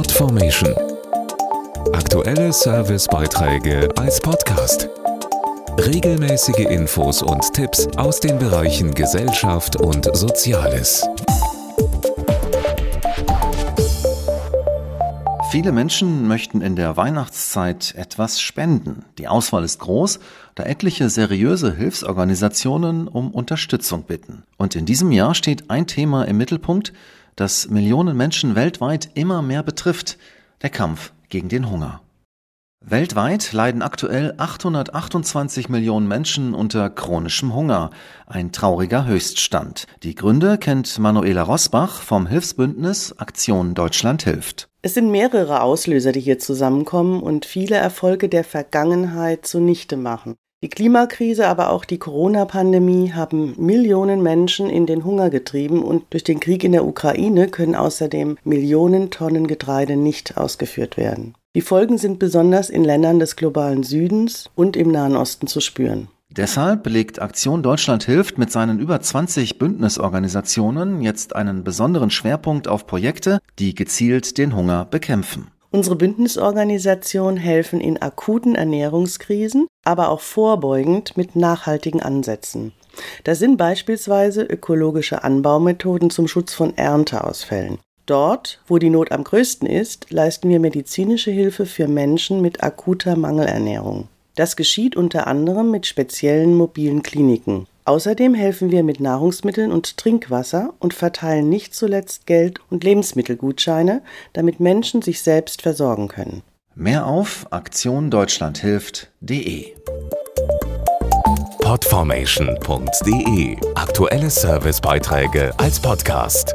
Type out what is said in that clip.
Podformation. Aktuelle Servicebeiträge als Podcast. Regelmäßige Infos und Tipps aus den Bereichen Gesellschaft und Soziales. Viele Menschen möchten in der Weihnachtszeit etwas spenden. Die Auswahl ist groß, da etliche seriöse Hilfsorganisationen um Unterstützung bitten. Und in diesem Jahr steht ein Thema im Mittelpunkt, das Millionen Menschen weltweit immer mehr betrifft, der Kampf gegen den Hunger. Weltweit leiden aktuell 828 Millionen Menschen unter chronischem Hunger, ein trauriger Höchststand. Die Gründe kennt Manuela Rosbach vom Hilfsbündnis Aktion Deutschland hilft. Es sind mehrere Auslöser, die hier zusammenkommen und viele Erfolge der Vergangenheit zunichte machen. Die Klimakrise, aber auch die Corona-Pandemie haben Millionen Menschen in den Hunger getrieben und durch den Krieg in der Ukraine können außerdem Millionen Tonnen Getreide nicht ausgeführt werden. Die Folgen sind besonders in Ländern des globalen Südens und im Nahen Osten zu spüren. Deshalb legt Aktion Deutschland hilft mit seinen über 20 Bündnisorganisationen jetzt einen besonderen Schwerpunkt auf Projekte, die gezielt den Hunger bekämpfen. Unsere Bündnisorganisationen helfen in akuten Ernährungskrisen, aber auch vorbeugend mit nachhaltigen Ansätzen. Das sind beispielsweise ökologische Anbaumethoden zum Schutz von Ernteausfällen. Dort, wo die Not am größten ist, leisten wir medizinische Hilfe für Menschen mit akuter Mangelernährung. Das geschieht unter anderem mit speziellen mobilen Kliniken. Außerdem helfen wir mit Nahrungsmitteln und Trinkwasser und verteilen nicht zuletzt Geld und Lebensmittelgutscheine, damit Menschen sich selbst versorgen können. Mehr auf aktiondeutschlandhilft.de Podformation.de Aktuelle Servicebeiträge als Podcast.